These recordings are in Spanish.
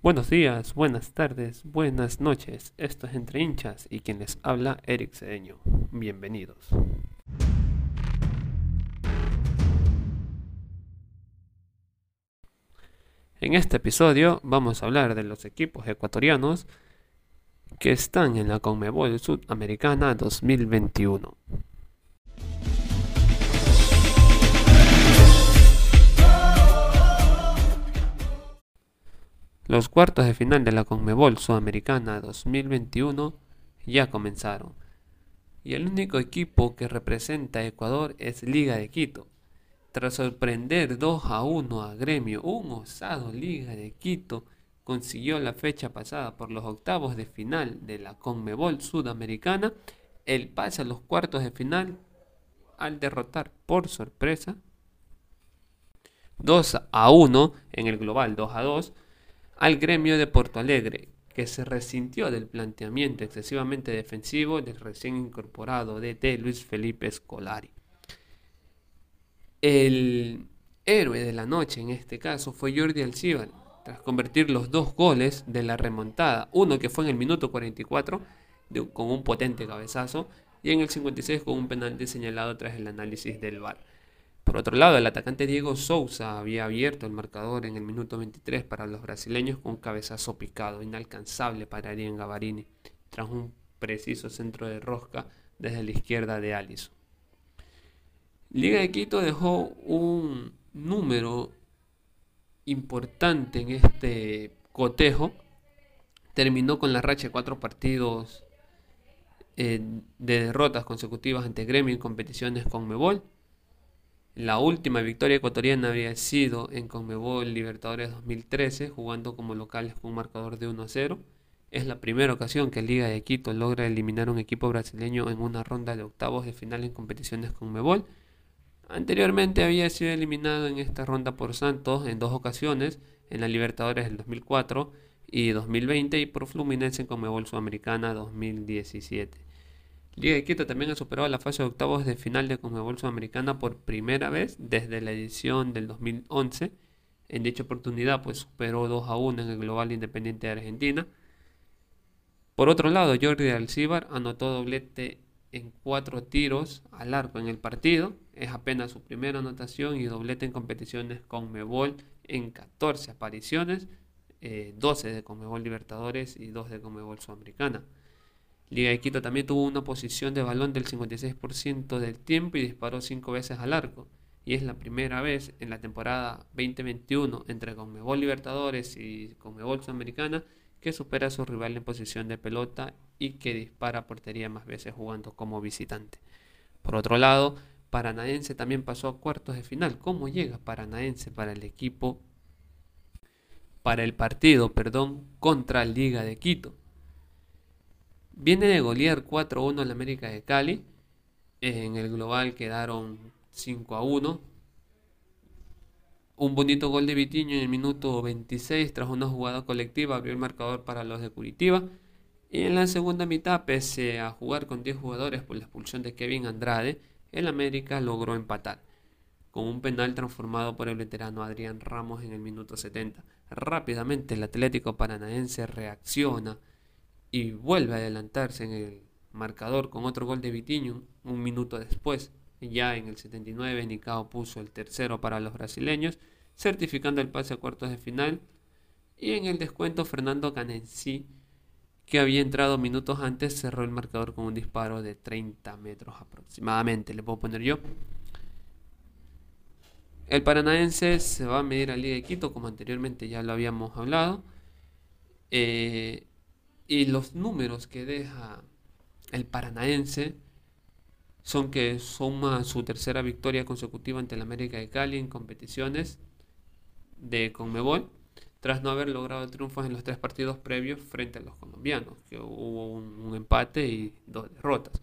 Buenos días, buenas tardes, buenas noches. Esto es Entre Hinchas y quien les habla, Eric Cedeño. Bienvenidos. En este episodio vamos a hablar de los equipos ecuatorianos que están en la Conmebol Sudamericana 2021. Los cuartos de final de la Conmebol Sudamericana 2021 ya comenzaron. Y el único equipo que representa a Ecuador es Liga de Quito. Tras sorprender 2 a 1 a Gremio, un osado Liga de Quito consiguió la fecha pasada por los octavos de final de la Conmebol Sudamericana el pase a los cuartos de final al derrotar por sorpresa 2 a 1 en el global 2 a 2 al gremio de Porto Alegre, que se resintió del planteamiento excesivamente defensivo del recién incorporado DT Luis Felipe Scolari. El héroe de la noche en este caso fue Jordi Alcibar, tras convertir los dos goles de la remontada, uno que fue en el minuto 44 con un potente cabezazo y en el 56 con un penalti señalado tras el análisis del VAR. Por otro lado, el atacante Diego Souza había abierto el marcador en el minuto 23 para los brasileños con un cabezazo picado, inalcanzable para Ariel Gavarini, tras un preciso centro de rosca desde la izquierda de Alisson. Liga de Quito dejó un número importante en este cotejo. Terminó con la racha de cuatro partidos eh, de derrotas consecutivas ante Gremio en competiciones con Mebol la última victoria ecuatoriana había sido en Conmebol Libertadores 2013, jugando como locales con un marcador de 1 a 0. Es la primera ocasión que Liga de Quito logra eliminar un equipo brasileño en una ronda de octavos de final en competiciones con Conmebol. Anteriormente había sido eliminado en esta ronda por Santos en dos ocasiones, en la Libertadores del 2004 y 2020 y por Fluminense en Conmebol Sudamericana 2017. Liga de Quito también ha superado la fase de octavos de final de Conmebol Sudamericana por primera vez desde la edición del 2011. En dicha oportunidad, pues superó 2 a 1 en el Global Independiente de Argentina. Por otro lado, Jordi Alcibar anotó doblete en cuatro tiros al arco en el partido. Es apenas su primera anotación y doblete en competiciones con Mebol en 14 apariciones, 12 eh, de Conmebol Libertadores y 2 de Conmebol Sudamericana. Liga de Quito también tuvo una posición de balón del 56% del tiempo y disparó 5 veces al arco. Y es la primera vez en la temporada 2021 entre Conmebol Libertadores y Conmebol Sudamericana que supera a su rival en posición de pelota y que dispara portería más veces jugando como visitante. Por otro lado, Paranaense también pasó a cuartos de final. ¿Cómo llega Paranaense para el equipo, para el partido, perdón, contra Liga de Quito? Viene de golear 4-1 al América de Cali. En el global quedaron 5-1. Un bonito gol de Vitiño en el minuto 26 tras una jugada colectiva abrió el marcador para los de Curitiba. Y en la segunda mitad, pese a jugar con 10 jugadores por la expulsión de Kevin Andrade, el América logró empatar, con un penal transformado por el veterano Adrián Ramos en el minuto 70. Rápidamente el Atlético Paranaense reacciona y vuelve a adelantarse en el marcador con otro gol de Vitiño un minuto después. Ya en el 79 Nicao puso el tercero para los brasileños, certificando el pase a cuartos de final. Y en el descuento Fernando Canensi, que había entrado minutos antes, cerró el marcador con un disparo de 30 metros aproximadamente. Le puedo poner yo. El paranaense se va a medir a Liga de Quito, como anteriormente ya lo habíamos hablado. Eh, y los números que deja el paranaense son que suma su tercera victoria consecutiva ante el América de Cali en competiciones de Conmebol, tras no haber logrado triunfos en los tres partidos previos frente a los colombianos, que hubo un, empate y dos derrotas.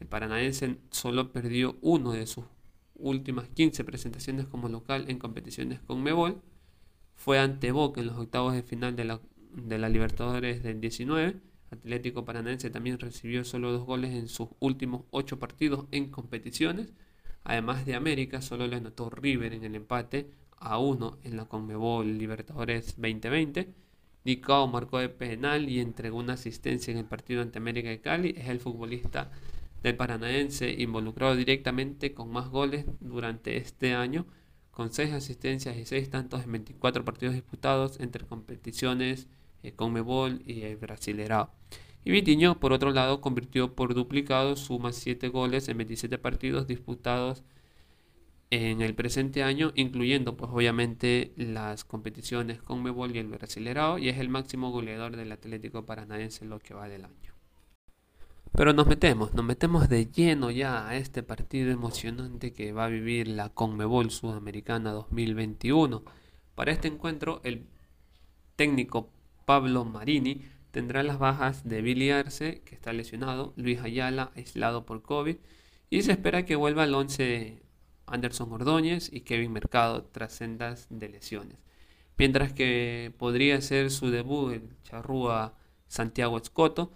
El paranaense solo perdió uno de sus últimas 15 presentaciones como local en competiciones con Mebol. Fue ante Boca en los octavos de final de la de la Libertadores del 19. Atlético Paranaense también recibió solo dos goles en sus últimos ocho partidos en competiciones. Además de América, solo le anotó River en el empate a uno en la Conmebol Libertadores 2020. Nicao marcó de penal y entregó una asistencia en el partido ante América de Cali. Es el futbolista del Paranaense involucrado directamente con más goles durante este año, con 6 asistencias y 6 tantos en 24 partidos disputados entre competiciones eh, con Mebol y el Brasilerao. Y Vitiño, por otro lado, convirtió por duplicado, suma 7 goles en 27 partidos disputados en el presente año, incluyendo pues obviamente las competiciones con Mebol y el Brasilerao, y es el máximo goleador del Atlético Paranaense en lo que va del año. Pero nos metemos, nos metemos de lleno ya a este partido emocionante que va a vivir la Conmebol Sudamericana 2021. Para este encuentro, el técnico Pablo Marini tendrá las bajas de Billy Arce, que está lesionado, Luis Ayala, aislado por COVID, y se espera que vuelva al 11 Anderson Ordóñez y Kevin Mercado tras sendas de lesiones. Mientras que podría ser su debut el charrúa Santiago Escoto,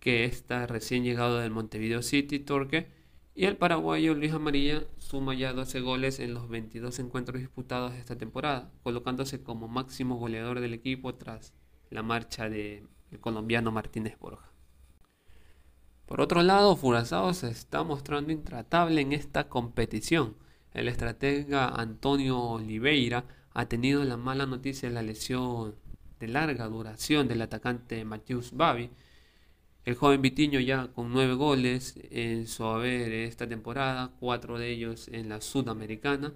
que está recién llegado del Montevideo City, Torque, y el paraguayo Luis Amarilla suma ya 12 goles en los 22 encuentros disputados esta temporada, colocándose como máximo goleador del equipo tras la marcha del colombiano Martínez Borja. Por otro lado, Furazao se está mostrando intratable en esta competición. El estratega Antonio Oliveira ha tenido la mala noticia de la lesión de larga duración del atacante Matheus Babi. El joven Vitiño ya con nueve goles en su haber esta temporada, cuatro de ellos en la Sudamericana,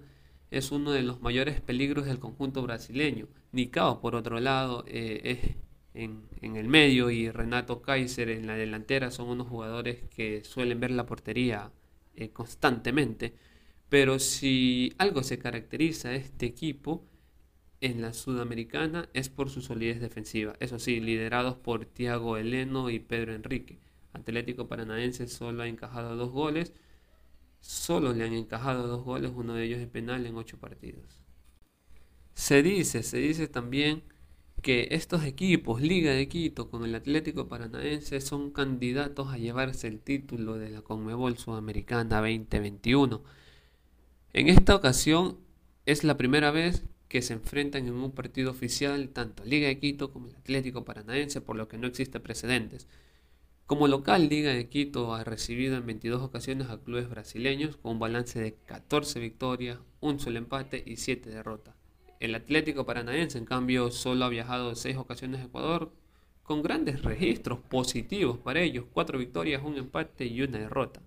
es uno de los mayores peligros del conjunto brasileño. Nicao, por otro lado, eh, es en, el medio y Renato Kaiser en la delantera son unos jugadores que suelen ver la portería eh, constantemente. Pero si algo se caracteriza a este equipo en la Sudamericana es por su solidez defensiva. Eso sí, liderados por Thiago Heleno y Pedro Enrique. Atlético Paranaense solo ha encajado dos goles. Solo le han encajado dos goles, uno de ellos es penal en ocho partidos. Se dice, se dice también que estos equipos, Liga de Quito con el Atlético Paranaense, son candidatos a llevarse el título de la Conmebol Sudamericana 2021. En esta ocasión es la primera vez que se enfrentan en un partido oficial tanto Liga de Quito como el Atlético Paranaense, por lo que no existe precedentes. Como local, Liga de Quito ha recibido en 22 ocasiones a clubes brasileños con un balance de 14 victorias, un solo empate y 7 derrotas. El Atlético Paranaense, en cambio, solo ha viajado en seis ocasiones a Ecuador con grandes registros positivos para ellos, cuatro victorias, un empate y una derrota.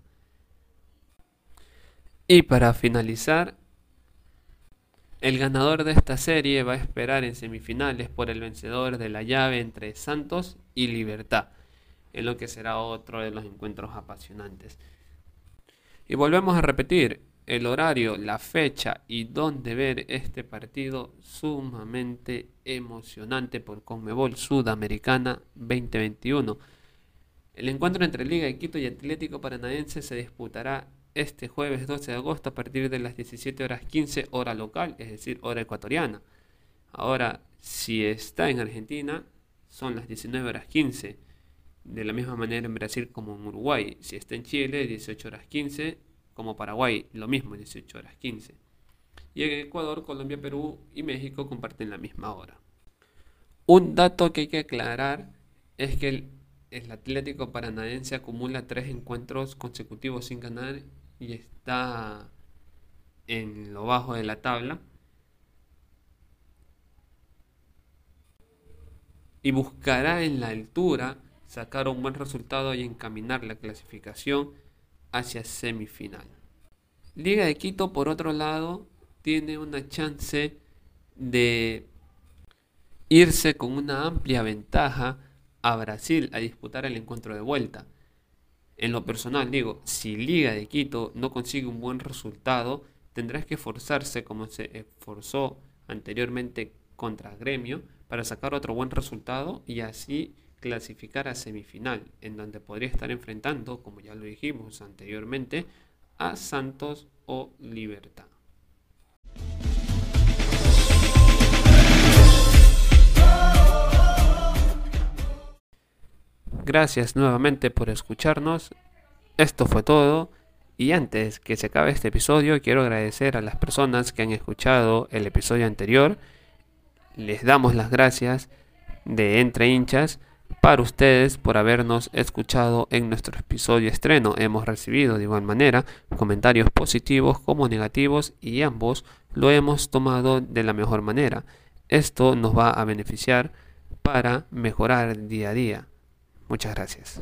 Y para finalizar, el ganador de esta serie va a esperar en semifinales por el vencedor de la llave entre Santos y Libertad, en lo que será otro de los encuentros apasionantes. Y volvemos a repetir, el horario, la fecha y dónde ver este partido sumamente emocionante por Conmebol Sudamericana 2021. El encuentro entre Liga de Quito y Atlético Paranaense se disputará este jueves 12 de agosto a partir de las 17 horas 15 hora local, es decir, hora ecuatoriana. Ahora, si está en Argentina, son las 19 horas 15. De la misma manera en Brasil como en Uruguay. Si está en Chile, 18 horas 15 como Paraguay, lo mismo, 18 horas 15. Y en Ecuador, Colombia, Perú y México comparten la misma hora. Un dato que hay que aclarar es que el, el Atlético Paranaense acumula tres encuentros consecutivos sin ganar y está en lo bajo de la tabla. Y buscará en la altura sacar un buen resultado y encaminar la clasificación hacia semifinal. Liga de Quito, por otro lado, tiene una chance de irse con una amplia ventaja a Brasil a disputar el encuentro de vuelta. En lo personal digo, si Liga de Quito no consigue un buen resultado, tendrás que esforzarse como se esforzó anteriormente contra Gremio para sacar otro buen resultado y así clasificar a semifinal, en donde podría estar enfrentando, como ya lo dijimos anteriormente, a Santos o Libertad. Gracias nuevamente por escucharnos. Esto fue todo. Y antes que se acabe este episodio, quiero agradecer a las personas que han escuchado el episodio anterior. Les damos las gracias de Entre hinchas para ustedes por habernos escuchado en nuestro episodio estreno. Hemos recibido de igual manera comentarios positivos como negativos y ambos lo hemos tomado de la mejor manera. Esto nos va a beneficiar para mejorar día a día. Muchas gracias.